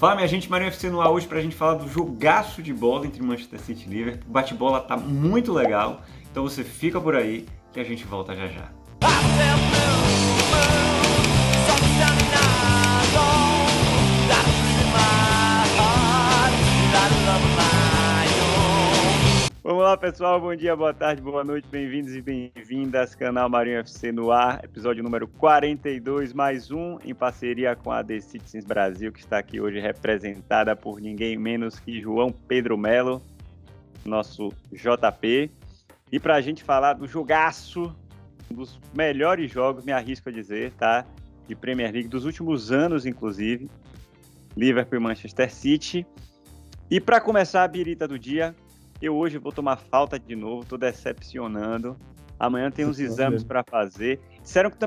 Fala minha gente, Marinho FC no ar hoje pra gente falar do jogaço de bola entre Manchester City e Liverpool. O bate-bola tá muito legal, então você fica por aí que a gente volta já já. Vamos lá, pessoal. Bom dia, boa tarde, boa noite. Bem-vindos e bem-vindas. Canal Marinho FC no ar, episódio número 42, mais um, em parceria com a The Citizens Brasil, que está aqui hoje representada por ninguém menos que João Pedro Melo, nosso JP. E para a gente falar do jogaço, um dos melhores jogos, me arrisco a dizer, tá? De Premier League dos últimos anos, inclusive. Liverpool e Manchester City. E para começar a birita do dia, eu hoje vou tomar falta de novo, tô decepcionando. Amanhã tem uns exames para fazer. Disseram que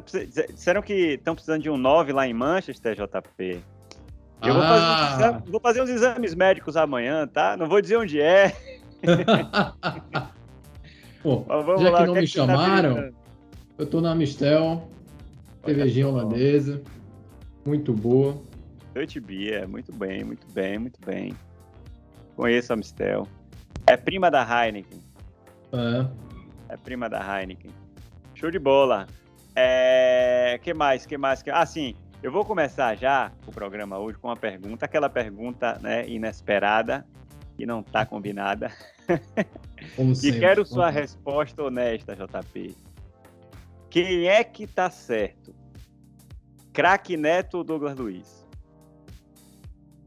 disseram que estão precisando de um 9 lá em Manchester, JP. Eu ah. vou, fazer ah. exames, vou, fazer uns exames médicos amanhã, tá? Não vou dizer onde é. Pô, já lá, que não que me que tá chamaram, tá eu tô na Mistel, cervejinha holandesa, muito boa. Dutch Beer, muito bem, muito bem, muito bem. Conheço a Mistel. É prima da Heineken. É. É prima da Heineken. Show de bola. É... que mais? Que mais? Que... Ah, sim. Eu vou começar já o programa hoje com uma pergunta, aquela pergunta né, inesperada que não está combinada. Como e quero sua resposta honesta, JP. Quem é que tá certo? Craque Neto ou Douglas Luiz?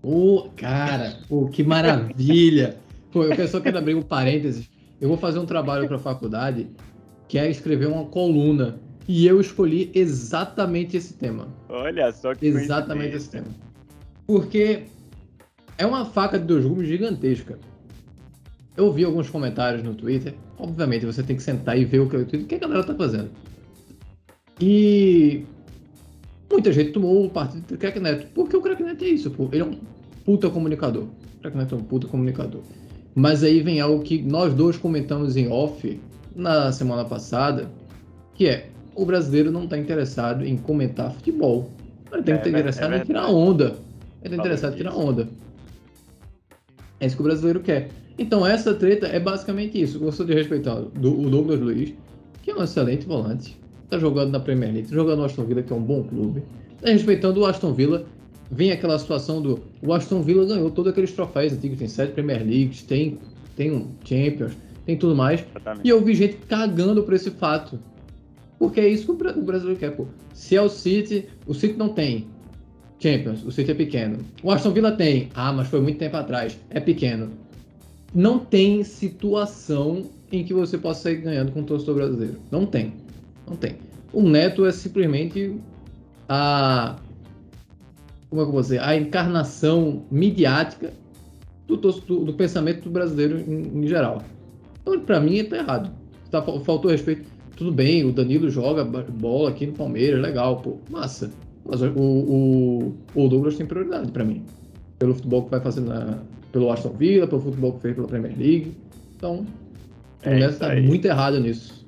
Ô, oh, cara, oh, que maravilha! Eu só quero abrir um parênteses. Eu vou fazer um trabalho para a faculdade que é escrever uma coluna. E eu escolhi exatamente esse tema. Olha só que Exatamente esse tema. Porque é uma faca de dois gumes gigantesca. Eu vi alguns comentários no Twitter. Obviamente, você tem que sentar e ver o que, o que a galera tá fazendo. E muita gente tomou o partido do Crack Neto. Porque o Crack Neto é isso, pô. Ele é um puta comunicador. O Crack Neto é um puta comunicador. Mas aí vem algo que nós dois comentamos em off na semana passada, que é o brasileiro não está interessado em comentar futebol. Ele tem é, que estar interessado é em tirar onda. Ele está interessado em tirar onda. É isso que o brasileiro quer. Então essa treta é basicamente isso. Gostou de respeitar o Douglas Luiz, que é um excelente volante. Está jogando na Premier League, tá jogando no Aston Villa, que é um bom clube. Está respeitando o Aston Villa, vem aquela situação do. O Aston Villa ganhou todos aqueles troféus antigos, tem sete Premier Leagues, tem, tem um Champions, tem tudo mais. Exatamente. E eu vi gente cagando por esse fato. Porque é isso que o brasileiro quer, pô. Se é o City, o City não tem Champions, o City é pequeno. O Aston Villa tem, ah, mas foi muito tempo atrás, é pequeno. Não tem situação em que você possa sair ganhando com o torcedor brasileiro. Não tem. Não tem. O Neto é simplesmente a como é que eu vou dizer, a encarnação midiática do, do, do pensamento do brasileiro em, em geral. Então, para mim, está errado. Tá, faltou respeito. Tudo bem, o Danilo joga bola aqui no Palmeiras, legal, pô, massa. Mas o, o, o Douglas tem prioridade para mim. Pelo futebol que vai fazer na, pelo Aston Villa, pelo futebol que fez pela Premier League. Então, o é Neto tá muito errado nisso.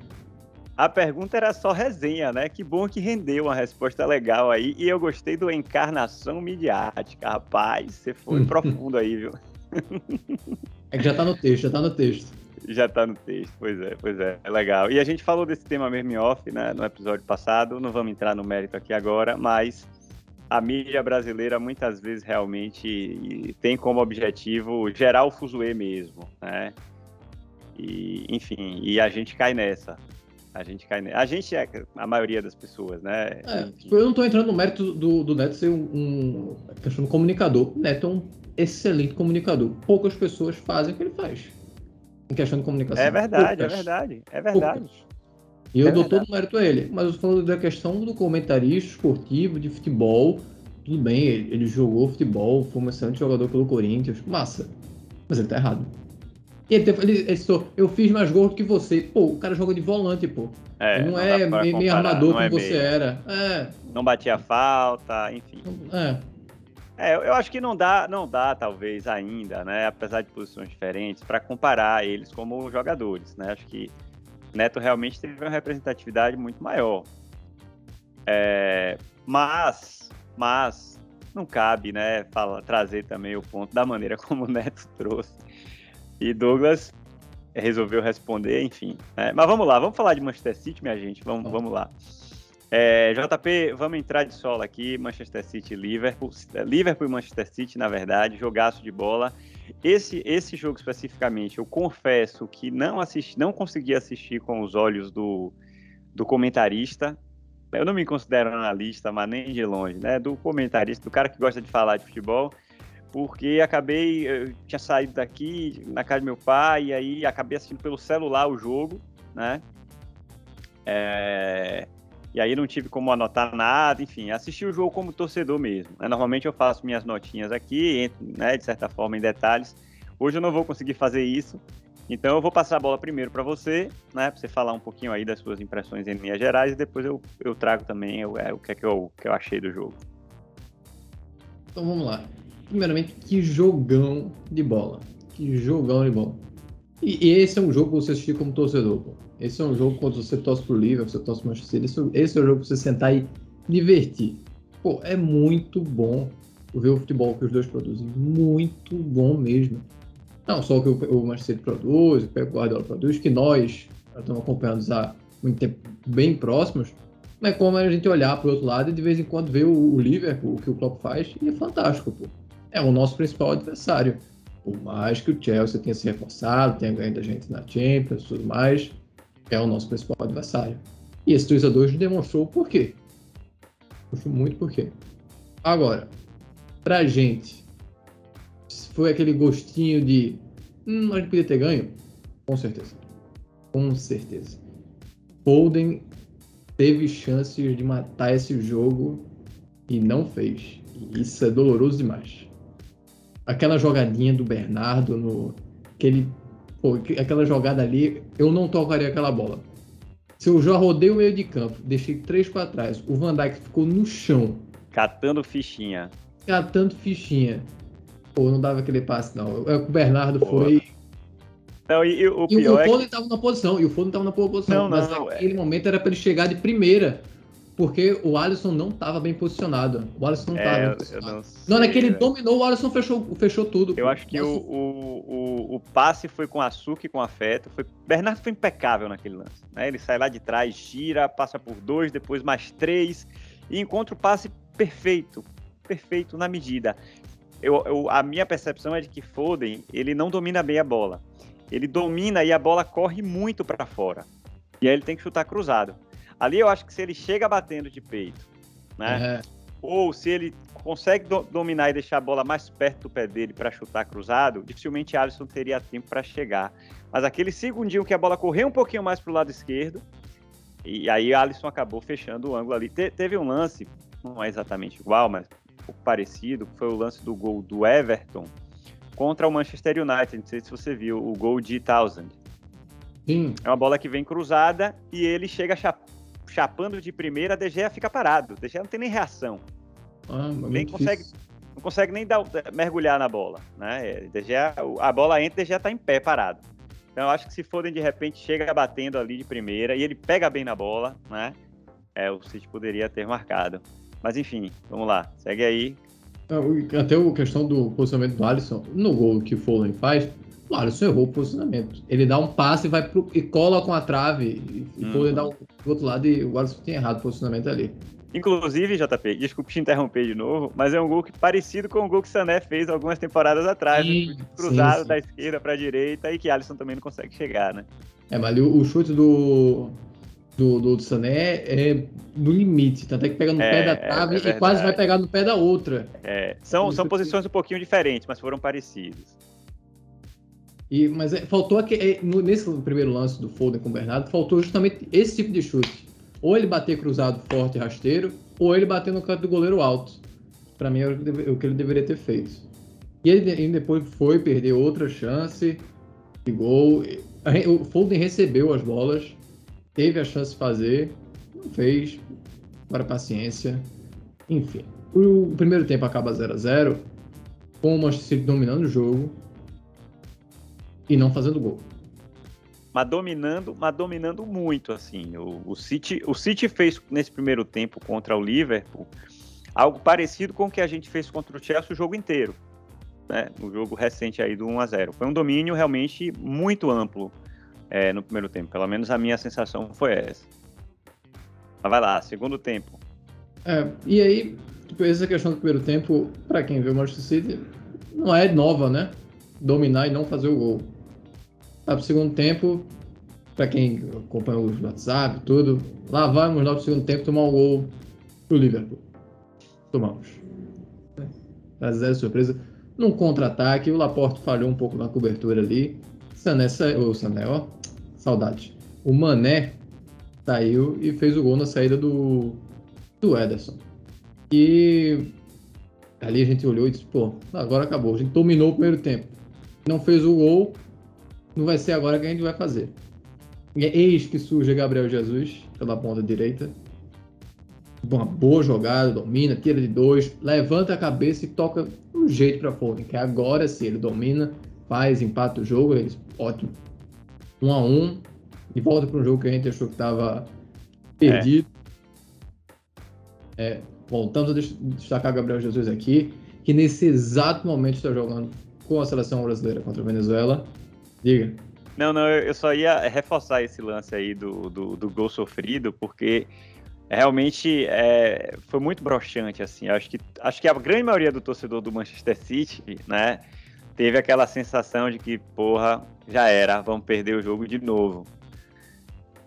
A pergunta era só resenha, né? Que bom que rendeu uma resposta legal aí. E eu gostei do encarnação midiática. Rapaz, você foi profundo aí, viu? É que já tá no texto, já tá no texto. Já tá no texto, pois é, pois é, é legal. E a gente falou desse tema mesmo em off, né, no episódio passado, não vamos entrar no mérito aqui agora, mas a mídia brasileira muitas vezes realmente tem como objetivo gerar o fuzuê mesmo, né? E, enfim, e a gente cai nessa. A gente cai. A gente é a maioria das pessoas, né? É, tipo, eu não estou entrando no mérito do, do Neto ser um, um questão comunicador. O Neto é um excelente comunicador. Poucas pessoas fazem o que ele faz. Em questão de comunicação. É verdade, é Poucas. é verdade. É verdade. Poucas. E eu é dou verdade. todo o mérito a ele. Mas eu tô falando da questão do comentarista esportivo, de futebol. Tudo bem, ele, ele jogou futebol, foi um excelente jogador pelo Corinthians. Massa. Mas ele tá errado. E ele, ele, ele citou, eu fiz mais gol do que você. Pô, o cara joga de volante, pô. É, não, não é meio, armador como é você meio. era. É. Não batia falta, enfim. É. É, eu acho que não dá, não dá talvez ainda, né, apesar de posições diferentes, para comparar eles como jogadores, né? Acho que Neto realmente teve uma representatividade muito maior. É, mas, mas não cabe, né, trazer também o ponto da maneira como o Neto trouxe. E Douglas resolveu responder, enfim. Né? Mas vamos lá, vamos falar de Manchester City, minha gente, vamos, vamos lá. É, JP, vamos entrar de solo aqui, Manchester City Liverpool, Liverpool e Manchester City, na verdade, jogaço de bola. Esse, esse jogo especificamente, eu confesso que não assisti, não consegui assistir com os olhos do, do comentarista. Eu não me considero analista, mas nem de longe, né? Do comentarista, do cara que gosta de falar de futebol porque acabei, eu tinha saído daqui na casa do meu pai e aí acabei assistindo pelo celular o jogo, né? É, e aí não tive como anotar nada, enfim, assisti o jogo como torcedor mesmo. Né? Normalmente eu faço minhas notinhas aqui, entro, né, de certa forma em detalhes. Hoje eu não vou conseguir fazer isso, então eu vou passar a bola primeiro para você, né, para você falar um pouquinho aí das suas impressões em linhas gerais e depois eu, eu trago também o, é, o que é que eu, que eu achei do jogo. Então vamos lá primeiramente, que jogão de bola. Que jogão de bola. E, e esse é um jogo para você assistir como torcedor. Pô. Esse é um jogo quando você torce pro Liverpool, você torce pro Manchester City. Esse, esse é o jogo para você sentar e divertir. Pô, é muito bom ver o futebol que os dois produzem. Muito bom mesmo. Não só o que o, Manchester City produz, o Pep Guardiola produz, que nós estamos acompanhando há muito tempo bem próximos, mas como a gente olhar para o outro lado e de vez em quando ver o, o Liverpool, o que o Klopp faz, e é fantástico, pô é o nosso principal adversário. Por mais que o Chelsea tenha se reforçado, tenha ganho da gente na Champions tudo mais, é o nosso principal adversário. E esse 2 a 2 demonstrou o porquê. Mostrou muito porquê. Agora, pra gente, foi aquele gostinho de. Hum, a gente podia ter ganho? Com certeza. Com certeza. Foden teve chances de matar esse jogo e não fez. E isso é doloroso demais aquela jogadinha do Bernardo no aquele pô, aquela jogada ali, eu não tocaria aquela bola. Se eu já rodei o meio de campo, deixei três para trás, o Van Dijk ficou no chão, catando fichinha. Catando fichinha. Pô, não dava aquele passe não. É o Bernardo pô. foi não, e, e, o, e o Foden é que... na posição, e o Foden tava na posição, não, mas não, naquele é... momento era para ele chegar de primeira porque o Alisson não estava bem posicionado. O Alisson não estava é, bem posicionado. Não, sei, não, naquele dominou, o Alisson fechou, fechou tudo. Eu acho que o, o, o, o, passe foi com açúcar e com afeto. Foi, Bernardo foi impecável naquele lance. Né? Ele sai lá de trás, gira, passa por dois, depois mais três, e encontra o passe perfeito. Perfeito na medida. Eu, eu, a minha percepção é de que Foden, ele não domina bem a bola. Ele domina e a bola corre muito para fora. E aí ele tem que chutar cruzado. Ali eu acho que se ele chega batendo de peito, né? Uhum. Ou se ele consegue do dominar e deixar a bola mais perto do pé dele para chutar cruzado, dificilmente Alisson teria tempo para chegar. Mas aquele segundinho que a bola correu um pouquinho mais para o lado esquerdo, e aí Alisson acabou fechando o ângulo ali. Te teve um lance, não é exatamente igual, mas um pouco parecido, foi o lance do gol do Everton contra o Manchester United. Não sei se você viu, o gol de Thousand. Sim. É uma bola que vem cruzada e ele chega chapando de primeira, a De Gea fica parado. De Gea não tem nem reação. Ah, nem consegue, não consegue nem dar, mergulhar na bola. Né? De Gea, a bola entra e De Gea tá em pé, parado. Então eu acho que se Foden de repente chega batendo ali de primeira e ele pega bem na bola, né? É, o City poderia ter marcado. Mas enfim, vamos lá, segue aí. É, até a questão do posicionamento do Alisson, no gol que o Foden faz, Alisson errou o posicionamento. Ele dá um passe e vai pro, e cola com a trave. E, uhum. poder dar um, do outro lado e o Alisson tinha errado o posicionamento ali. Inclusive, JP, desculpe te interromper de novo, mas é um gol que, parecido com o gol que Sané fez algumas temporadas atrás, sim, né? cruzado sim, sim. da esquerda para a direita e que Alisson também não consegue chegar, né? É, mas ali o, chute do, do, do, Sané é no limite, tanto é que pega no é, pé da trave é, é e quase vai pegar no pé da outra. É, são, são posições um pouquinho diferentes, mas foram parecidas. E, mas é, faltou aqui, é, no, nesse primeiro lance do Foden com o Bernardo, faltou justamente esse tipo de chute. Ou ele bater cruzado forte e rasteiro, ou ele bater no canto do goleiro alto. Para mim é o que ele deveria ter feito. E ele, depois foi perder outra chance de gol. O Foden recebeu as bolas, teve a chance de fazer, não fez. Agora paciência. Enfim. O primeiro tempo acaba 0 a 0 com o Manchester City dominando o jogo e não fazendo gol. Mas dominando, mas dominando muito, assim. O, o, City, o City fez nesse primeiro tempo contra o Liverpool algo parecido com o que a gente fez contra o Chelsea o jogo inteiro, né? No jogo recente aí do 1 a 0 Foi um domínio realmente muito amplo é, no primeiro tempo. Pelo menos a minha sensação foi essa. Mas vai lá, segundo tempo. É, e aí, tipo, essa questão do primeiro tempo, para quem vê o Manchester City, não é nova, né? Dominar e não fazer o gol. Tá, pro segundo tempo, para quem acompanha o WhatsApp, tudo, lá vamos no segundo tempo tomar um gol pro Liverpool. Tomamos. A zero surpresa. Num contra-ataque, o Laporte falhou um pouco na cobertura ali. Sané, o Sané, ó, saudade. O Mané saiu e fez o gol na saída do, do Ederson. E ali a gente olhou e disse, pô, agora acabou. A gente dominou o primeiro tempo. Não fez o gol, não vai ser agora que a gente vai fazer. Eis que surge Gabriel Jesus pela ponta direita. Uma boa jogada, domina, tira de dois, levanta a cabeça e toca um jeito para Foden, que agora sim ele domina, faz, empata o jogo, eles, ótimo. Um a um, e volta para um jogo que a gente achou que estava perdido. É. É, voltando a destacar Gabriel Jesus aqui, que nesse exato momento está jogando com a seleção brasileira contra a Venezuela. Diga. Não, não, eu só ia reforçar esse lance aí do, do, do gol sofrido, porque realmente é, foi muito broxante, assim. Acho que, acho que a grande maioria do torcedor do Manchester City, né, teve aquela sensação de que, porra, já era, vamos perder o jogo de novo.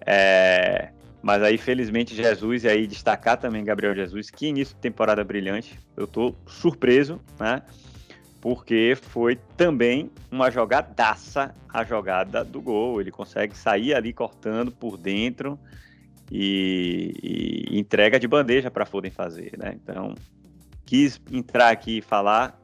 É, mas aí, felizmente, Jesus, e aí destacar também Gabriel Jesus, que início de temporada brilhante. Eu tô surpreso, né? Porque foi também uma jogadaça a jogada do gol. Ele consegue sair ali cortando por dentro e, e entrega de bandeja para Foden fazer, né? Então, quis entrar aqui e falar,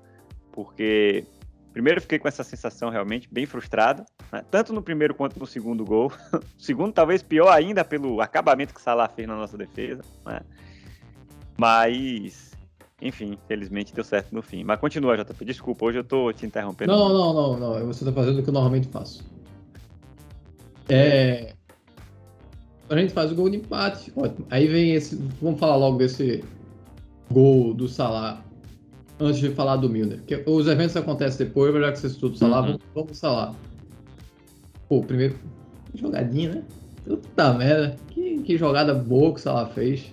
porque primeiro fiquei com essa sensação realmente bem frustrado, né? tanto no primeiro quanto no segundo gol. o segundo talvez pior ainda pelo acabamento que Salah fez na nossa defesa, né? Mas enfim, felizmente deu certo no fim. Mas continua, JP. Desculpa, hoje eu tô te interrompendo. Não, não, não, não. Você tá fazendo o que eu normalmente faço. É. A gente faz o gol de empate. Ótimo. Aí vem esse. Vamos falar logo desse gol do Salah. Antes de falar do Milner. Porque os eventos acontecem depois, já que você estuda o Salah, uhum. vamos, vamos Salah. Pô, primeiro. Jogadinha, né? Puta merda. Que, que jogada boa que o Salah fez.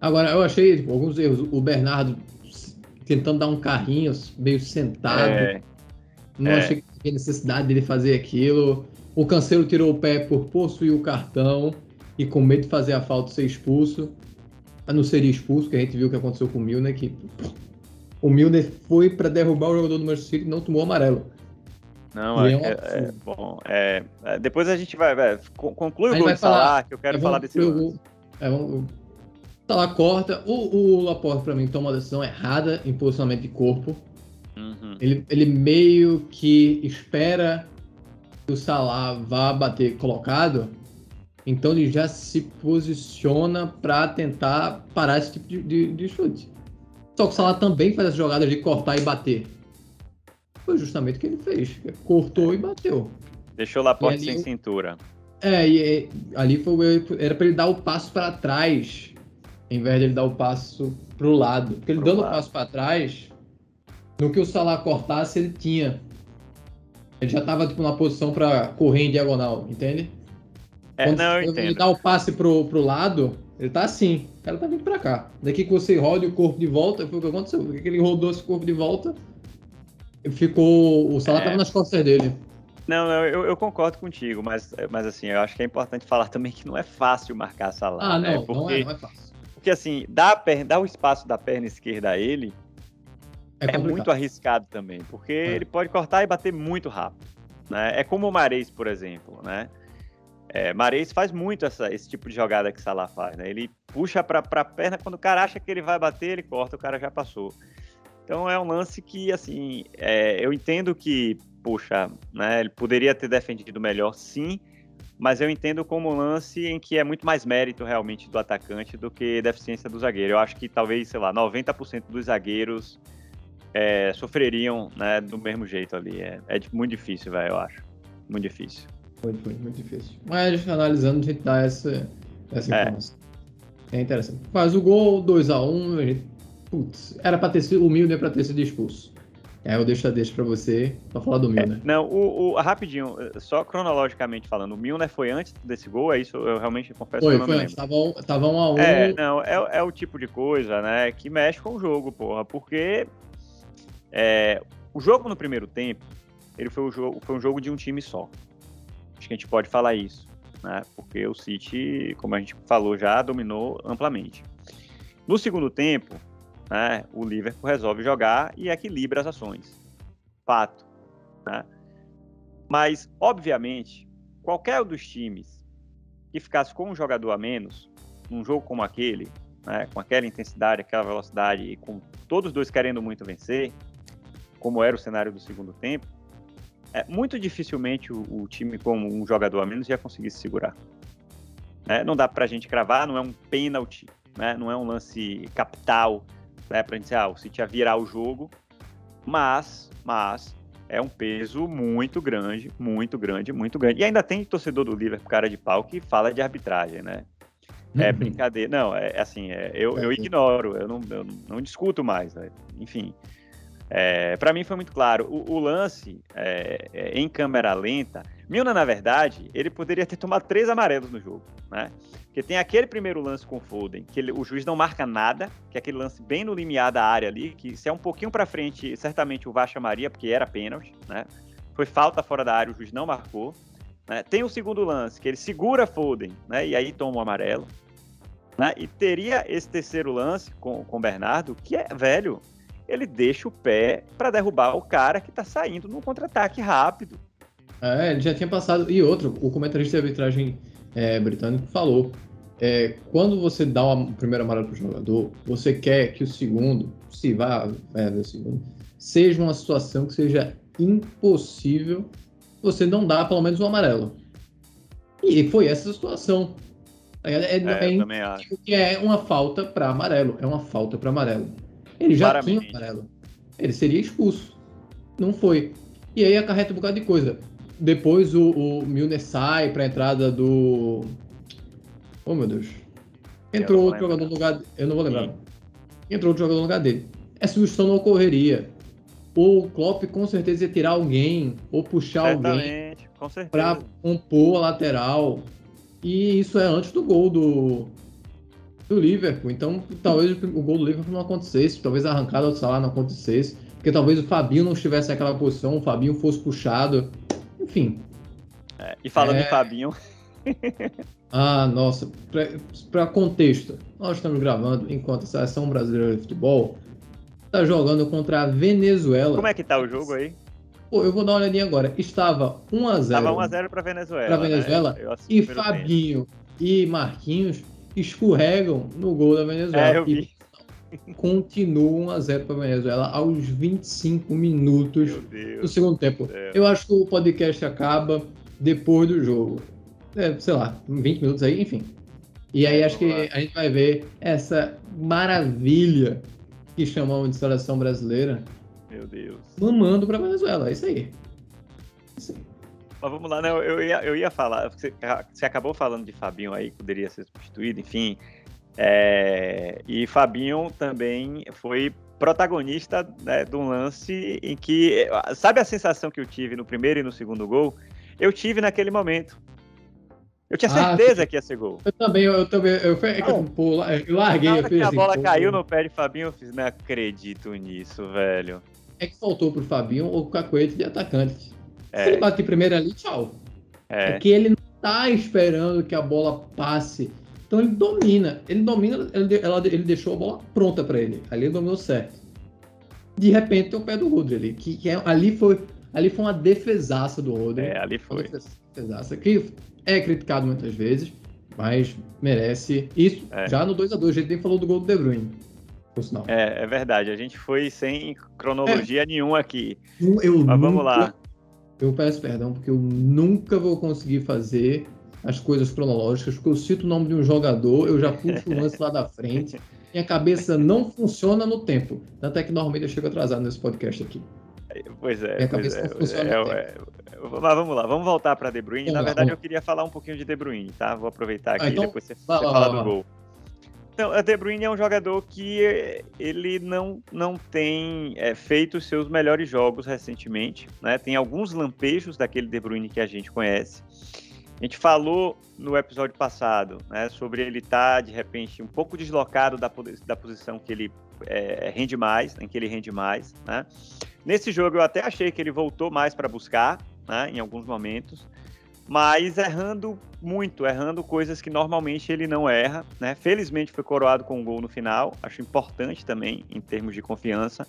Agora, eu achei tipo, alguns erros. O Bernardo tentando dar um carrinho meio sentado. É, não é. achei que tinha necessidade dele fazer aquilo. O Cancelo tirou o pé por possuir o cartão e com medo de fazer a falta ser expulso. A não seria expulso, que a gente viu o que aconteceu com o Milner, que o Milner foi para derrubar o jogador do Manchester City e não tomou amarelo. Não, é, é, é, bom. É, é, depois a gente vai. vai conclui o gol de falar, que eu quero falar desse. Eu, é, vamos, Tá lá, corta. O, o Laporte, pra mim, toma uma decisão errada em posicionamento de corpo. Uhum. Ele, ele meio que espera que o Salah vá bater colocado. Então ele já se posiciona para tentar parar esse tipo de, de, de, chute. Só que o Salah também faz as jogadas de cortar e bater. Foi justamente o que ele fez. Cortou e bateu. Deixou o Laporte ali, sem cintura. É, e ali foi, era para ele dar o passo para trás em vez de ele dar o passo para o lado. Porque ele Pro dando o passo para trás, no que o Salah cortasse, ele tinha. Ele já estava tipo, na posição para correr em diagonal, entende? É, Quando não, eu ele dá o passe pro, pro lado, ele tá assim. O cara tá vindo para cá. Daqui que você roda o corpo de volta, foi o que aconteceu. Daqui que ele rodou esse corpo de volta, ficou. O Salah é. tava nas costas dele. Não, não eu, eu, concordo contigo, mas, mas assim, eu acho que é importante falar também que não é fácil marcar Salah. Ah, não, né? Porque... não, é, não é fácil porque assim, dar, perna, dar o espaço da perna esquerda a ele é, é muito arriscado também, porque é. ele pode cortar e bater muito rápido. Né? É como o Mares, por exemplo, né? É, Mares faz muito essa, esse tipo de jogada que Salah faz, né? Ele puxa para a perna, quando o cara acha que ele vai bater, ele corta, o cara já passou. Então é um lance que, assim, é, eu entendo que, puxa, né, ele poderia ter defendido melhor, sim, mas eu entendo como um lance em que é muito mais mérito realmente do atacante do que deficiência do zagueiro. Eu acho que talvez, sei lá, 90% dos zagueiros é, sofreriam né, do mesmo jeito ali. É, é muito difícil, velho, eu acho. Muito difícil. Muito, muito, muito difícil. Mas analisando, a gente dá essa, essa é. informação. É. é interessante. Faz o gol, 2x1, um, Putz, era pra ter sido. O Milner pra ter sido expulso. É, eu deixo, deixo pra você pra falar do Milner. É, não, o, o, rapidinho, só cronologicamente falando, o Milner foi antes desse gol, é isso? Eu realmente confesso foi, que eu não foi me antes, tava, um, tava um a um. É, não, é, é o tipo de coisa, né, que mexe com o jogo, porra, porque é, o jogo no primeiro tempo, ele foi, o jogo, foi um jogo de um time só. Acho que a gente pode falar isso, né, porque o City, como a gente falou já, dominou amplamente. No segundo tempo, né, o Liverpool resolve jogar e equilibra as ações. Fato. Né? Mas, obviamente, qualquer um dos times que ficasse com um jogador a menos, num jogo como aquele, né, com aquela intensidade, aquela velocidade, e com todos os dois querendo muito vencer, como era o cenário do segundo tempo, é, muito dificilmente o, o time com um jogador a menos ia conseguir se segurar. Né? Não dá para a gente cravar, não é um pênalti, né? não é um lance capital, né, para dizer, ah, o City ia virar o jogo, mas, mas é um peso muito grande, muito grande, muito grande. E ainda tem torcedor do Liverpool, cara de pau, que fala de arbitragem, né? É uhum. brincadeira. Não, é assim, é, eu, eu ignoro, eu não, eu não discuto mais. Né? Enfim, é, para mim foi muito claro. O, o lance é, é, em câmera lenta, Milna, na verdade, ele poderia ter tomado três amarelos no jogo, né? Porque tem aquele primeiro lance com o Foden, que ele, o juiz não marca nada, que é aquele lance bem no limiar da área ali, que se é um pouquinho para frente, certamente o VAR chamaria, porque era pênalti, né? Foi falta fora da área, o juiz não marcou. Né? Tem o segundo lance, que ele segura Foden, né? E aí toma o amarelo. Né? E teria esse terceiro lance com o Bernardo, que é, velho, ele deixa o pé para derrubar o cara que tá saindo num contra-ataque rápido. É, ele já tinha passado. E outro, o comentarista de arbitragem é, britânico falou: é, quando você dá o primeiro amarelo pro jogador, você quer que o segundo, se vai haver o segundo, seja uma situação que seja impossível você não dar pelo menos um amarelo. E foi essa situação. É, é, é, é, é uma falta para amarelo. É uma falta para amarelo. Ele já Claramente. tinha amarelo. Ele seria expulso. Não foi. E aí acarreta um bocado de coisa. Depois o, o Milner sai para a entrada do. Oh meu Deus. Entrou outro jogador no lugar. Eu não vou lembrar. Sim. Entrou outro jogador no lugar dele. Essa substituição não ocorreria. Ou o Klopp com certeza ia tirar alguém, ou puxar alguém para compor a lateral. E isso é antes do gol do, do Liverpool. Então, talvez o gol do Liverpool não acontecesse, talvez a arrancada do Salah não acontecesse, porque talvez o Fabinho não estivesse naquela posição, o Fabinho fosse puxado. Enfim. É, e falando é... em Fabinho. ah, nossa. Para contexto, nós estamos gravando enquanto a seleção brasileira de futebol está jogando contra a Venezuela. Como é que tá o jogo aí? Pô, eu vou dar uma olhadinha agora. Estava 1x0. Estava 1x0 para Venezuela. Para Venezuela. Né? E Fabinho tempo. e Marquinhos escorregam no gol da Venezuela. É, eu vi. E continuam 1x0 para a Venezuela aos 25 minutos do segundo tempo. Eu acho que o podcast acaba depois do jogo. É, sei lá, 20 minutos aí, enfim. E aí é, acho que a gente vai ver essa maravilha que chamamos de seleção brasileira. Meu Deus. Mamando para Venezuela, é isso aí. É isso aí. Mas vamos lá, né? Eu ia, eu ia falar, você, você acabou falando de Fabinho aí, que poderia ser substituído, enfim. É, e Fabinho também foi protagonista né, de um lance em que. Sabe a sensação que eu tive no primeiro e no segundo gol? Eu tive naquele momento. Eu tinha ah, certeza ah, que ia ser gol. Eu também, eu também. Eu, eu, eu, eu larguei. Na que a bola assim, caiu no pé de Fabinho, eu fiz, não acredito nisso, velho. É que faltou pro Fabinho o cacoete de atacante. É. Se ele bater primeiro ali, tchau. É. Porque ele não tá esperando que a bola passe. Então ele domina. Ele domina, ele, ela, ele deixou a bola pronta para ele. Ali ele dominou certo. De repente tem o pé do Rodri ali. Que, que é, ali, foi, ali foi uma defesaça do Rodri. É, ali foi. defesaça. Que é criticado muitas vezes, mas merece. Isso é. já no 2x2. A, a gente nem falou do gol do De Bruyne. É, é verdade. A gente foi sem cronologia é. nenhuma aqui. Eu mas nunca, vamos lá. Eu peço perdão, porque eu nunca vou conseguir fazer as coisas cronológicas, porque eu cito o nome de um jogador, eu já puxo o lance lá da frente. Minha cabeça não funciona no tempo. Tanto é que normalmente eu chego atrasado nesse podcast aqui. Pois é. Minha cabeça é, não funciona é, no tempo. É, mas vamos lá, vamos voltar para De Bruyne. Vamos Na verdade, eu queria falar um pouquinho de De Bruyne, tá? Vou aproveitar aqui ah, então, depois você, você fala do gol. Não, a De Bruyne é um jogador que ele não, não tem é, feito os seus melhores jogos recentemente. Né? Tem alguns lampejos daquele De Bruyne que a gente conhece. A gente falou no episódio passado né, sobre ele estar, tá, de repente, um pouco deslocado da, da posição que ele é, rende mais, em que ele rende mais. Né? Nesse jogo eu até achei que ele voltou mais para buscar, né, em alguns momentos, mas errando muito, errando coisas que normalmente ele não erra. Né? Felizmente foi coroado com um gol no final, acho importante também em termos de confiança.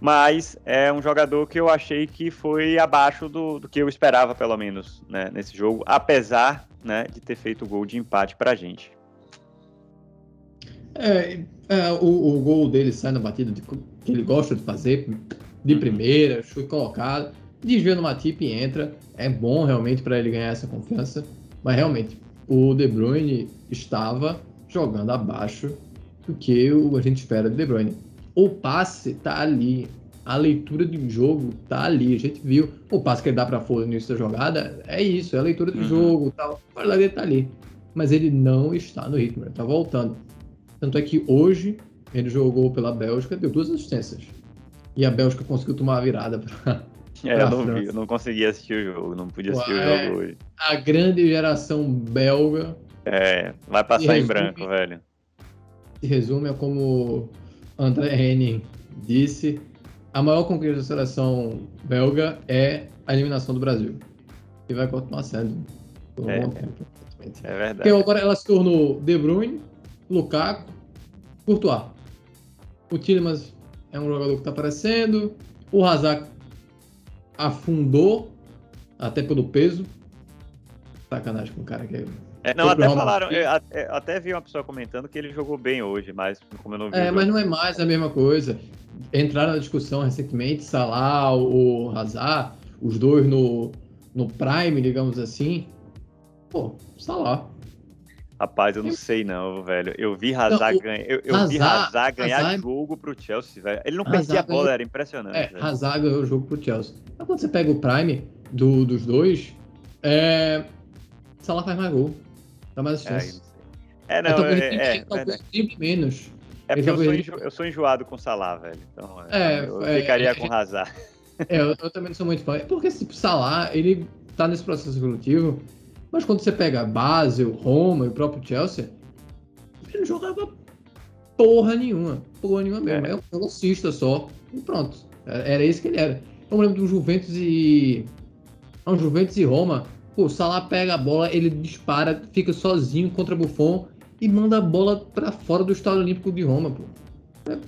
Mas é um jogador que eu achei que foi abaixo do, do que eu esperava, pelo menos, né, nesse jogo, apesar né, de ter feito o gol de empate para a gente. É, é o, o, gol dele sai na batida de, que ele gosta de fazer, de uhum. primeira, chute colocado, desvia no Matip e entra. É bom realmente para ele ganhar essa confiança, mas realmente o De Bruyne estava jogando abaixo do que o, a gente espera de De Bruyne o passe tá ali. A leitura de jogo tá ali. A gente viu. O passe que ele dá pra Folha no início da jogada é isso, é a leitura de uhum. jogo tal. A qualidade dele tá ali. Mas ele não está no ritmo, ele tá voltando. Tanto é que hoje ele jogou pela Bélgica, deu duas assistências. E a Bélgica conseguiu tomar a virada pra. É, eu não vi, eu não consegui assistir o jogo, não podia assistir Ué, o jogo hoje. A grande geração belga. É, vai passar em branco, velho. Se resume a como André Henning disse, a maior conquista da seleção belga é a eliminação do Brasil. E vai continuar sendo. É, é, é verdade. Porque agora ela se tornou De Bruyne, Lukaku, Courtois. O Tillemans é um jogador que está aparecendo. O Hazard afundou, até pelo peso. Sacanagem com o cara que é é, não, até falaram, até, até vi uma pessoa comentando que ele jogou bem hoje, mas como eu não vi. É, mas não é mais a mesma coisa. Entraram na discussão recentemente, Salah, o Hazard, os dois no, no Prime, digamos assim. Pô, Salah. Rapaz, eu não sei não, velho. Eu vi Hazard ganhar, eu, eu Hazard, vi Hazard ganhar Hazard, jogo pro Chelsea, velho. Ele não perdia a bola, era impressionante. É, velho. Hazard ganhou o jogo pro Chelsea. Mas quando você pega o Prime do, dos dois, é... Salah faz mais gol. Dá mais chance. É, não, é, é, é, é, menos. É porque eu sou, enjo, eu sou enjoado com Salah, velho. Então, é, eu é, ficaria com Hazard. É, eu, eu, também não sou muito fã. Porque, tipo, Salah, ele tá nesse processo evolutivo, mas quando você pega Basel, Roma e o próprio Chelsea, ele não jogava porra nenhuma. Porra nenhuma mesmo. É, é um velocista só. E pronto. Era isso que ele era. Eu me lembro do Juventus e. Um Juventus e Roma Pô, o Salah pega a bola, ele dispara, fica sozinho contra Buffon e manda a bola para fora do Estádio Olímpico de Roma, pô. É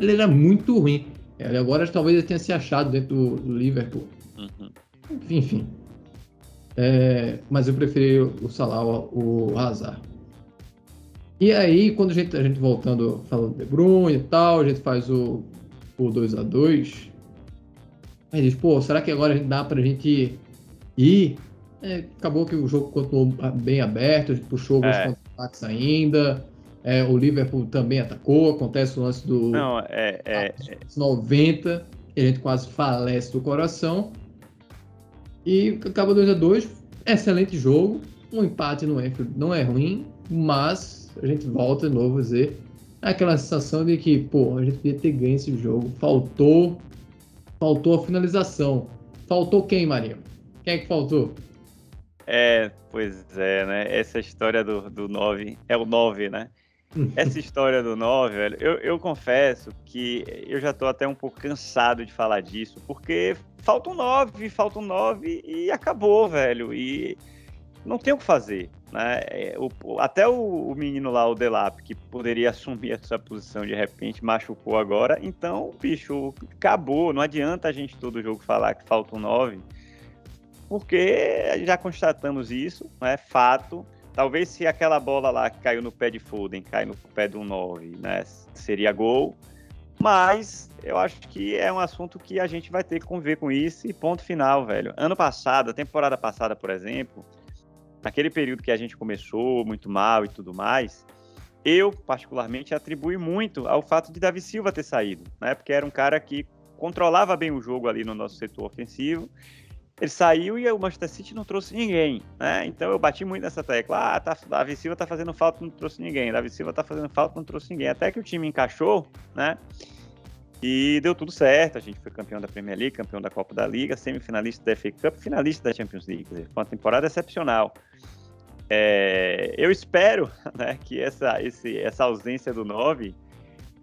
ele era muito ruim. Ele agora talvez ele tenha se achado dentro do Liverpool. Uhum. Enfim. É, mas eu preferi o Salah, o Hazard. E aí, quando a gente, a gente voltando, falando de Bruyne e tal, a gente faz o, o 2 a 2 Aí diz, pô, será que agora dá pra gente ir é, acabou que o jogo continuou bem aberto, puxou alguns é. contra-ataques ainda. É, o Liverpool também atacou, acontece o lance do Não, é, é, 90, a gente quase falece do coração. E acaba 2 a 2 excelente jogo. Um empate no Enfield não é ruim, mas a gente volta de novo a dizer aquela sensação de que, pô, a gente podia ter ganho esse jogo. Faltou, faltou a finalização. Faltou quem, Marinho? Quem é que faltou? É, pois é, né? Essa história do, do 9 é o 9, né? Essa história do 9, velho, eu, eu confesso que eu já tô até um pouco cansado de falar disso, porque falta um 9, falta um 9 e acabou, velho. E não tem o que fazer. Né? É, o, até o, o, menino lá, o Delap, que poderia assumir essa posição de repente, machucou agora. Então, bicho, acabou. Não adianta a gente todo jogo falar que falta um 9 porque já constatamos isso, é fato. Talvez se aquela bola lá que caiu no pé de Foden, cai no pé do 9, né, seria gol. Mas eu acho que é um assunto que a gente vai ter que conviver com isso e ponto final, velho. Ano passado, a temporada passada, por exemplo, naquele período que a gente começou muito mal e tudo mais, eu particularmente atribuí muito ao fato de Davi Silva ter saído, né? Porque era um cara que controlava bem o jogo ali no nosso setor ofensivo ele saiu e o Manchester City não trouxe ninguém, né? Então eu bati muito nessa tecla. Ah, tá, Davi Silva tá fazendo falta, não trouxe ninguém. Davi Silva tá fazendo falta, não trouxe ninguém. Até que o time encaixou, né? E deu tudo certo. A gente foi campeão da Premier League, campeão da Copa da Liga, semifinalista da FA Cup, finalista da Champions League. Foi uma temporada excepcional. É, eu espero né, que essa, esse, essa ausência do 9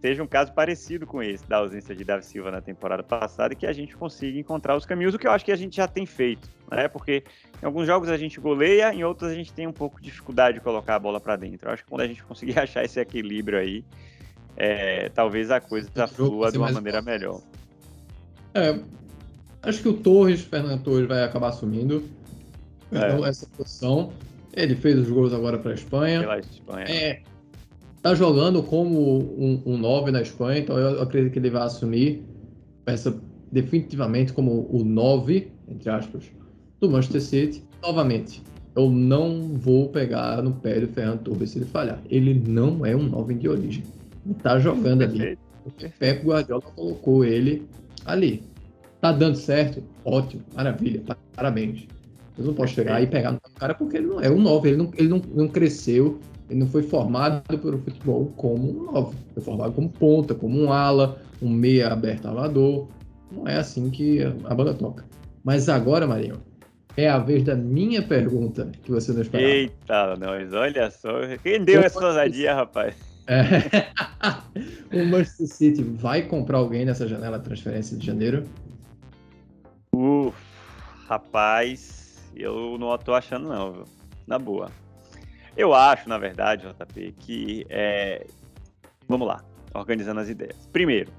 seja um caso parecido com esse, da ausência de Davi Silva na temporada passada, e que a gente consiga encontrar os caminhos, o que eu acho que a gente já tem feito, né? Porque em alguns jogos a gente goleia, em outros a gente tem um pouco de dificuldade de colocar a bola para dentro. Eu acho que quando a gente conseguir achar esse equilíbrio aí, é, talvez a coisa flua de uma maneira fácil. melhor. É, acho que o Torres, Fernando Torres, vai acabar assumindo é. essa posição. Ele fez os gols agora para a Espanha. Pela Espanha. É, tá jogando como um, 9 na Espanha, então eu acredito que ele vai assumir essa definitivamente como o 9, entre aspas, do Manchester City. Novamente, eu não vou pegar no pé do Ferran Torres se ele falhar. Ele não é um 9 de origem. Ele tá jogando ali. O Pep Guardiola colocou ele ali. Tá dando certo? Ótimo, maravilha, parabéns. Eu não posso chegar e pegar no cara porque ele não é um 9, ele não, ele não, não cresceu ele não foi formado pelo futebol como um 9. Foi formado como ponta, como um ala, um meia aberto alador. Não é assim que a banda toca. Mas agora, Marinho, é a vez da minha pergunta que você não esperava. Eita, nós, olha só. Quem deu essa ousadia, rapaz? É. o Manchester City vai comprar alguém nessa janela de transferência de janeiro? Uf, rapaz, eu não tô achando não, viu? Na boa. Eu acho, na verdade, JP, que é... vamos lá, organizando as ideias. Primeiro,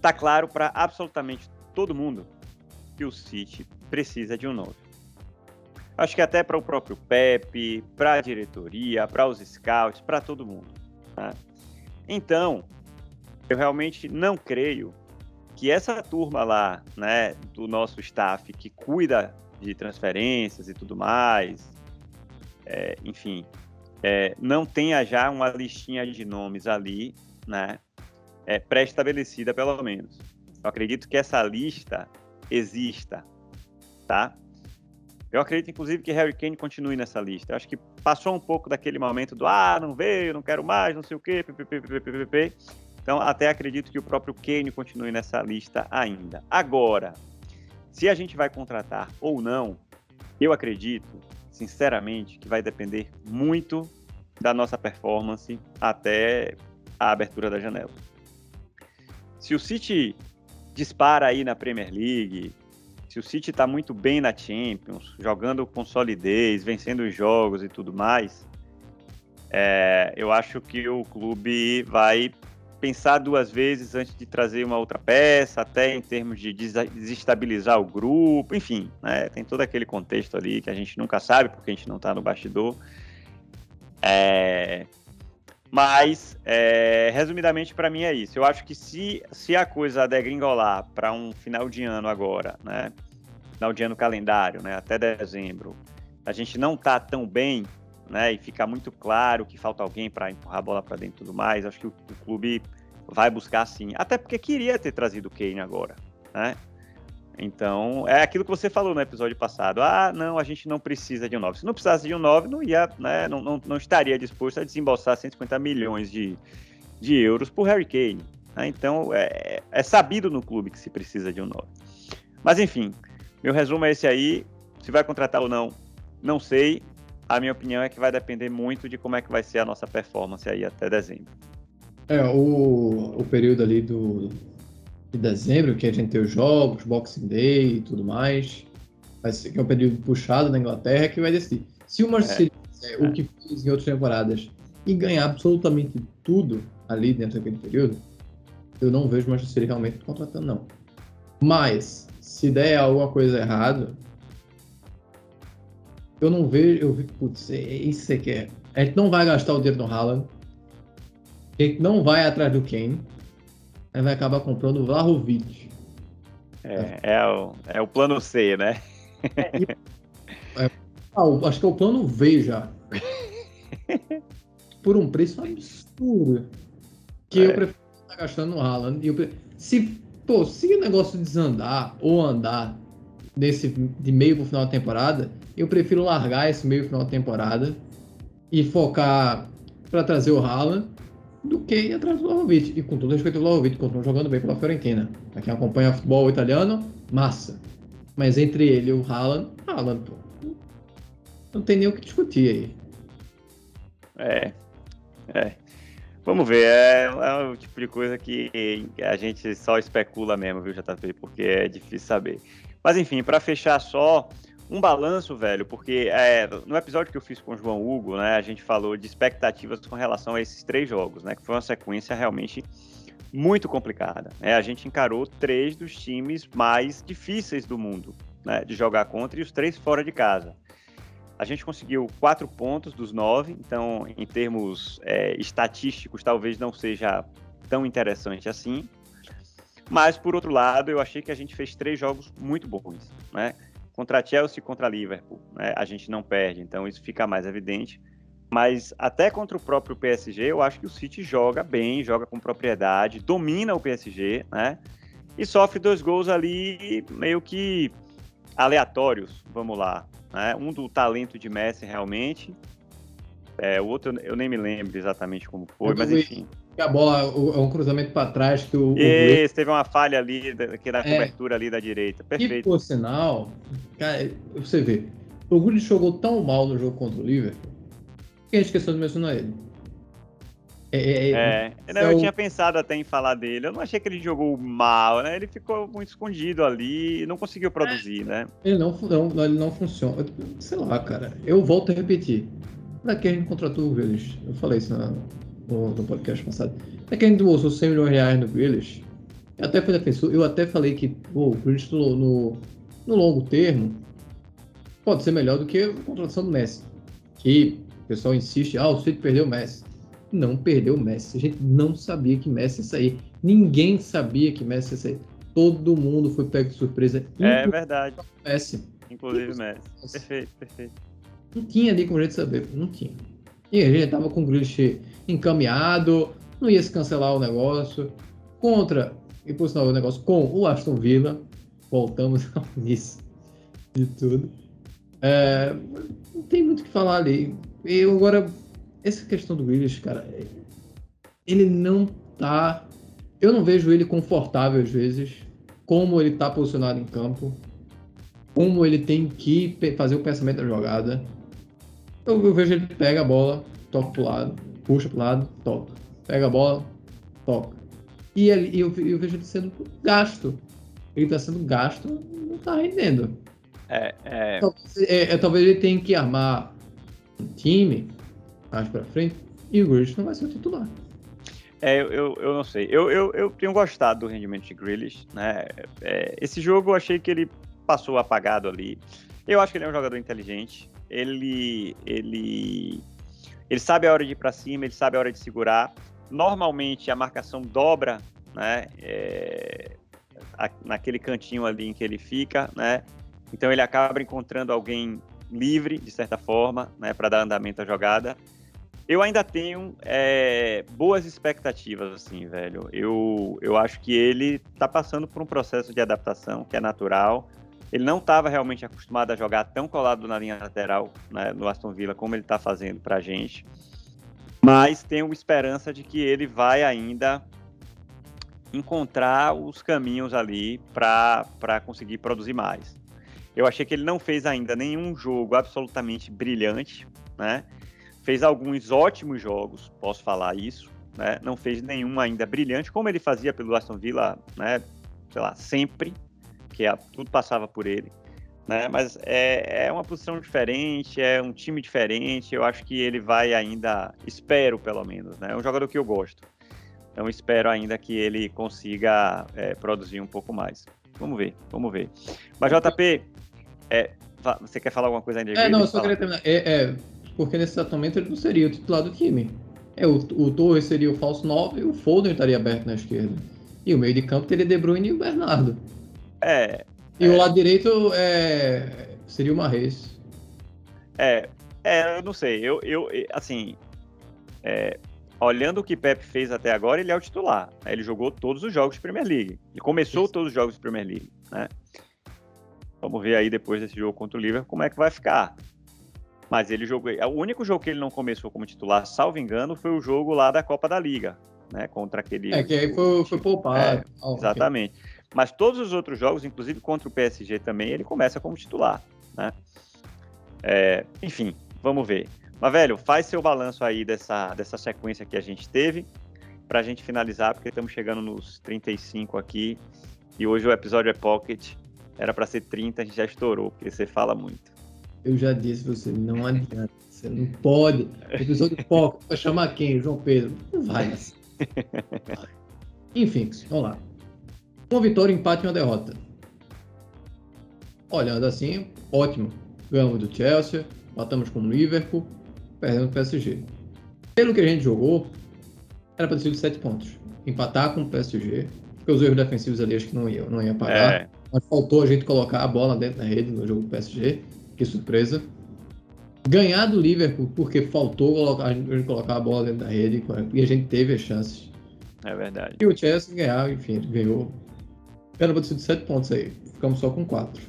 tá claro para absolutamente todo mundo que o City precisa de um novo. Acho que até para o próprio Pepe, para a diretoria, para os scouts, para todo mundo. Tá? Então, eu realmente não creio que essa turma lá, né, do nosso staff que cuida de transferências e tudo mais, é, enfim, é, não tenha já uma listinha de nomes ali, né, é, pré-estabelecida pelo menos. Eu acredito que essa lista exista, tá? Eu acredito, inclusive, que Harry Kane continue nessa lista. Eu acho que passou um pouco daquele momento do ah, não veio, não quero mais, não sei o quê, ppp. Então, até acredito que o próprio Kane continue nessa lista ainda. Agora, se a gente vai contratar ou não, eu acredito sinceramente, que vai depender muito da nossa performance até a abertura da janela. Se o City dispara aí na Premier League, se o City está muito bem na Champions, jogando com solidez, vencendo os jogos e tudo mais, é, eu acho que o clube vai pensar duas vezes antes de trazer uma outra peça, até em termos de desestabilizar o grupo, enfim, né, tem todo aquele contexto ali que a gente nunca sabe porque a gente não está no bastidor. É, mas, é, resumidamente, para mim é isso. Eu acho que se, se a coisa degringolar para um final de ano agora, né, final de ano calendário, né, até dezembro, a gente não tá tão bem né, e ficar muito claro que falta alguém para empurrar a bola para dentro e tudo mais, acho que o, o, clube vai buscar sim. Até porque queria ter trazido o Kane agora, né? Então, é aquilo que você falou no episódio passado. Ah, não, a gente não precisa de um 9. Se não precisasse de um 9, não ia, né, não, não, não estaria disposto a desembolsar 150 milhões de, de euros por Harry Kane. Né? Então, é, é sabido no clube que se precisa de um 9. Mas, enfim, meu resumo é esse aí. Se vai contratar ou não, não sei a minha opinião é que vai depender muito de como é que vai ser a nossa performance aí até dezembro. É, o, o período ali do, de dezembro, que a gente tem os jogos, Boxing Day e tudo mais, vai ser que é um período puxado na Inglaterra que vai decidir. Se o Manchester é, é, o que fez em outras temporadas e ganhar absolutamente tudo ali dentro daquele período, eu não vejo o Manchester realmente contratando, não. Mas, se der alguma coisa errada, eu não vejo. Eu, putz, é, isso aqui é. A gente não vai gastar o dinheiro no Haaland. A gente não vai atrás do Kane. A gente vai acabar comprando o Vlahovic. É, é, o, é o plano C, né? É, é, ah, acho que é o plano V já. Por um preço absurdo. Que eu é. prefiro estar gastando no Haaland. Eu, se, pô, se o negócio desandar ou andar desse de meio para o final da temporada, eu prefiro largar esse meio final da temporada e focar para trazer o Haaland do que ir atrás do Vlahovic. E com todo respeito ao Vlahovic, continua jogando bem pela Fiorentina. Pra quem acompanha futebol italiano, massa. Mas entre ele e o Haaland, Haaland, pô. Não tem nem o que discutir aí. É, é. Vamos ver, é, é o tipo de coisa que a gente só especula mesmo, viu, JP? Porque é difícil saber. Mas enfim, para fechar só, um balanço, velho, porque é, no episódio que eu fiz com o João Hugo, né, a gente falou de expectativas com relação a esses três jogos, né, que foi uma sequência realmente muito complicada. Né? A gente encarou três dos times mais difíceis do mundo né, de jogar contra e os três fora de casa. A gente conseguiu quatro pontos dos nove, então, em termos é, estatísticos, talvez não seja tão interessante assim. Mas, por outro lado, eu achei que a gente fez três jogos muito bons. Né? Contra Chelsea e contra Liverpool, né? a gente não perde, então isso fica mais evidente. Mas até contra o próprio PSG, eu acho que o City joga bem, joga com propriedade, domina o PSG, né? E sofre dois gols ali meio que aleatórios, vamos lá. Né? Um do talento de Messi realmente, é, o outro eu nem me lembro exatamente como foi, mas enfim a bola é um cruzamento para trás que o. Isso, o... teve uma falha ali, que na é, cobertura ali da direita. Perfeito. E por sinal, cara, você vê, o Grealish jogou tão mal no jogo contra o Liverpool que a gente esqueceu de mencionar ele. É, é, é, é não, eu o... tinha pensado até em falar dele. Eu não achei que ele jogou mal, né? Ele ficou muito escondido ali, não conseguiu produzir, né? Ele não, não, ele não funciona. Sei lá, cara. Eu volto a repetir. Pra que a gente contratou o Grealish? Eu falei isso na, no, no podcast passado. É que a gente bolsou 100 milhões de reais no Grealish. Eu até fui defensor, eu até falei que pô, o Grealish no, no, no, longo termo pode ser melhor do que a contratação do Messi. Que o pessoal insiste, ah, o City perdeu o Messi. Não perdeu o Messi. A gente não sabia que Messi ia sair. Ninguém sabia que Messi ia sair. Todo mundo foi pego de surpresa. É verdade. Messi. Inclusive Messi. Perfeito, perfeito. Não tinha ali como a gente saber. Não tinha. E a gente tava com o Grealish encaminhado, não ia se cancelar o negócio. Contra, e por sinal, o negócio com o Aston Villa, voltamos ao início de tudo. É, não tem muito o que falar ali. Eu agora, essa questão do Willis, cara, ele não tá. Eu não vejo ele confortável às vezes, como ele tá posicionado em campo, como ele tem que fazer o pensamento da jogada. Eu, eu vejo ele pega a bola, toca pro lado, puxa pro lado, toca. Pega a bola, toca. E ele, eu, eu vejo ele sendo gasto. Ele está sendo gasto, não está rendendo. É, é... Talvez, é, é, talvez ele tenha que armar um time mais para frente e o Grealish não vai ser o titular. É, eu, eu não sei. Eu, eu, eu tenho gostado do rendimento de Grealish, né? É, esse jogo eu achei que ele passou apagado ali. Eu acho que ele é um jogador inteligente. Ele, ele ele sabe a hora de ir para cima, ele sabe a hora de segurar. Normalmente a marcação dobra, né? É, a, naquele cantinho ali em que ele fica, né? Então ele acaba encontrando alguém livre, de certa forma, né? Para dar andamento à jogada. Eu ainda tenho é, boas expectativas, assim, velho. Eu, eu acho que ele está passando por um processo de adaptação que é natural. Ele não estava realmente acostumado a jogar tão colado na linha lateral né, no Aston Villa como ele está fazendo para a gente. Mas tenho esperança de que ele vai ainda encontrar os caminhos ali para conseguir produzir mais. Eu achei que ele não fez ainda nenhum jogo absolutamente brilhante, né? Fez alguns ótimos jogos, posso falar isso, né? Não fez nenhum ainda brilhante, como ele fazia pelo Aston Villa, né? Sei lá, sempre, que tudo passava por ele. Né? Mas é, é uma posição diferente, é um time diferente. Eu acho que ele vai ainda, espero pelo menos, né? É um jogador que eu gosto. Então espero ainda que ele consiga é, produzir um pouco mais. Vamos ver, vamos ver. Mas JP, é, você quer falar alguma coisa ainda? É, não, eu só queria terminar. É, é, porque nesse momento ele não seria o titular do time. É, o, o Torres seria o falso 9 e o Foden estaria aberto na esquerda. E o meio de campo teria De Bruyne e o Bernardo. É. E é. o lado direito é, seria o Marres. É, é, eu não sei. Eu, eu assim, é, olhando o que Pep fez até agora, ele é o titular. Né? Ele jogou todos os jogos de Premier League. Ele começou Isso. todos os jogos de Premier League, né? Vamos ver aí depois desse jogo contra o Liverpool como é que vai ficar. Mas ele jogou. O único jogo que ele não começou como titular, salvo engano, foi o jogo lá da Copa da Liga, né? Contra aquele. É, que aí foi, foi poupado. É, oh, exatamente. Okay. Mas todos os outros jogos, inclusive contra o PSG também, ele começa como titular, né? É, enfim, vamos ver. Mas, velho, faz seu balanço aí dessa, dessa sequência que a gente teve, pra gente finalizar, porque estamos chegando nos 35 aqui, e hoje o episódio é Pocket, era para ser 30, a gente já estourou, porque você fala muito. Eu já disse você, não adianta. Você não pode. Episódio Pocket, vai chamar quem? João Pedro? Não vai. Enfim, vamos lá. Uma vitória, um empate e uma derrota. Olhando assim, ótimo. Ganhamos do Chelsea, batamos com o Liverpool, perdemos o PSG. Pelo que a gente jogou, era para ter sido 7 pontos. Empatar com o PSG, porque os erros defensivos ali acho que não ia, não ia pagar. É. Mas faltou a gente colocar a bola dentro da rede no jogo do PSG. Que surpresa. Ganhar do Liverpool porque faltou colocar, a gente colocar a bola dentro da rede e a gente teve as chances. É verdade. E o Chelsea ganhar, enfim, ganhou. Ter sido 7 pontos aí. Ficamos só com 4.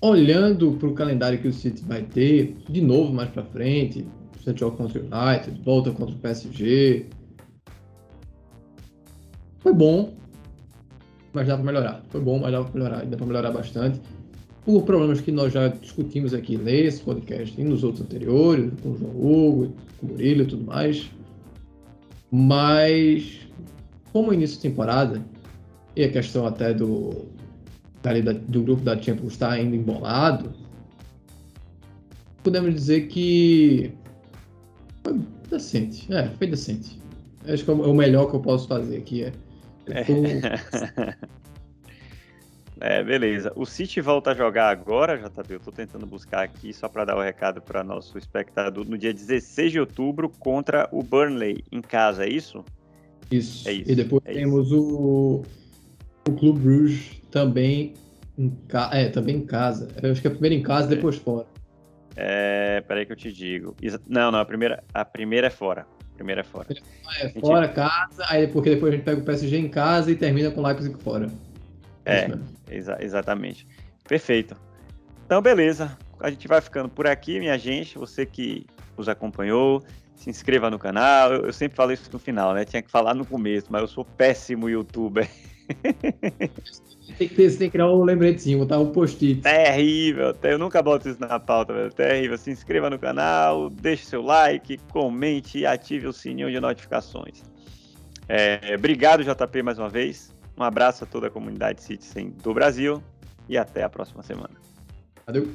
Olhando para o calendário que o City vai ter, de novo mais para frente, você joga contra o United, volta contra o PSG. Foi bom, mas dá para melhorar. Foi bom, mas dá para melhorar. Dá para melhorar bastante. Por problemas que nós já discutimos aqui nesse podcast e nos outros anteriores, com o João Hugo, com o Murilo e tudo mais. Mas, como início de temporada, e a questão até do, da, do grupo da Champions está ainda embolado, podemos dizer que foi decente. É, foi decente. Acho que é o melhor que eu posso fazer aqui. É, é. é, beleza. O City volta a jogar agora, JB. Eu tô tentando buscar aqui só para dar o recado para nosso espectador. No dia 16 de outubro contra o Burnley em casa, é isso? Isso. É isso. E depois é temos isso. o, o Clube Bruges também em, ca... é, também em casa. Eu acho que é primeiro em casa, e depois fora. É, peraí que eu te digo. Não, não, a primeira, a primeira é fora. Primeira é fora. É, fora, gente... casa, aí porque depois a gente pega o PSG em casa e termina com o Leipzig fora. É, é exa exatamente. Perfeito. Então, beleza. A gente vai ficando por aqui, minha gente. Você que nos acompanhou, se inscreva no canal. Eu, eu sempre falo isso no final, né? Tinha que falar no começo, mas eu sou péssimo youtuber. Tem que, ter, tem que criar um lembretinho, botar um post-it. Terrível, eu nunca boto isso na pauta, velho. Terrível. Se inscreva no canal, deixe seu like, comente e ative o sininho de notificações. É, obrigado, JP, mais uma vez. Um abraço a toda a comunidade Citizen do Brasil e até a próxima semana. Valeu.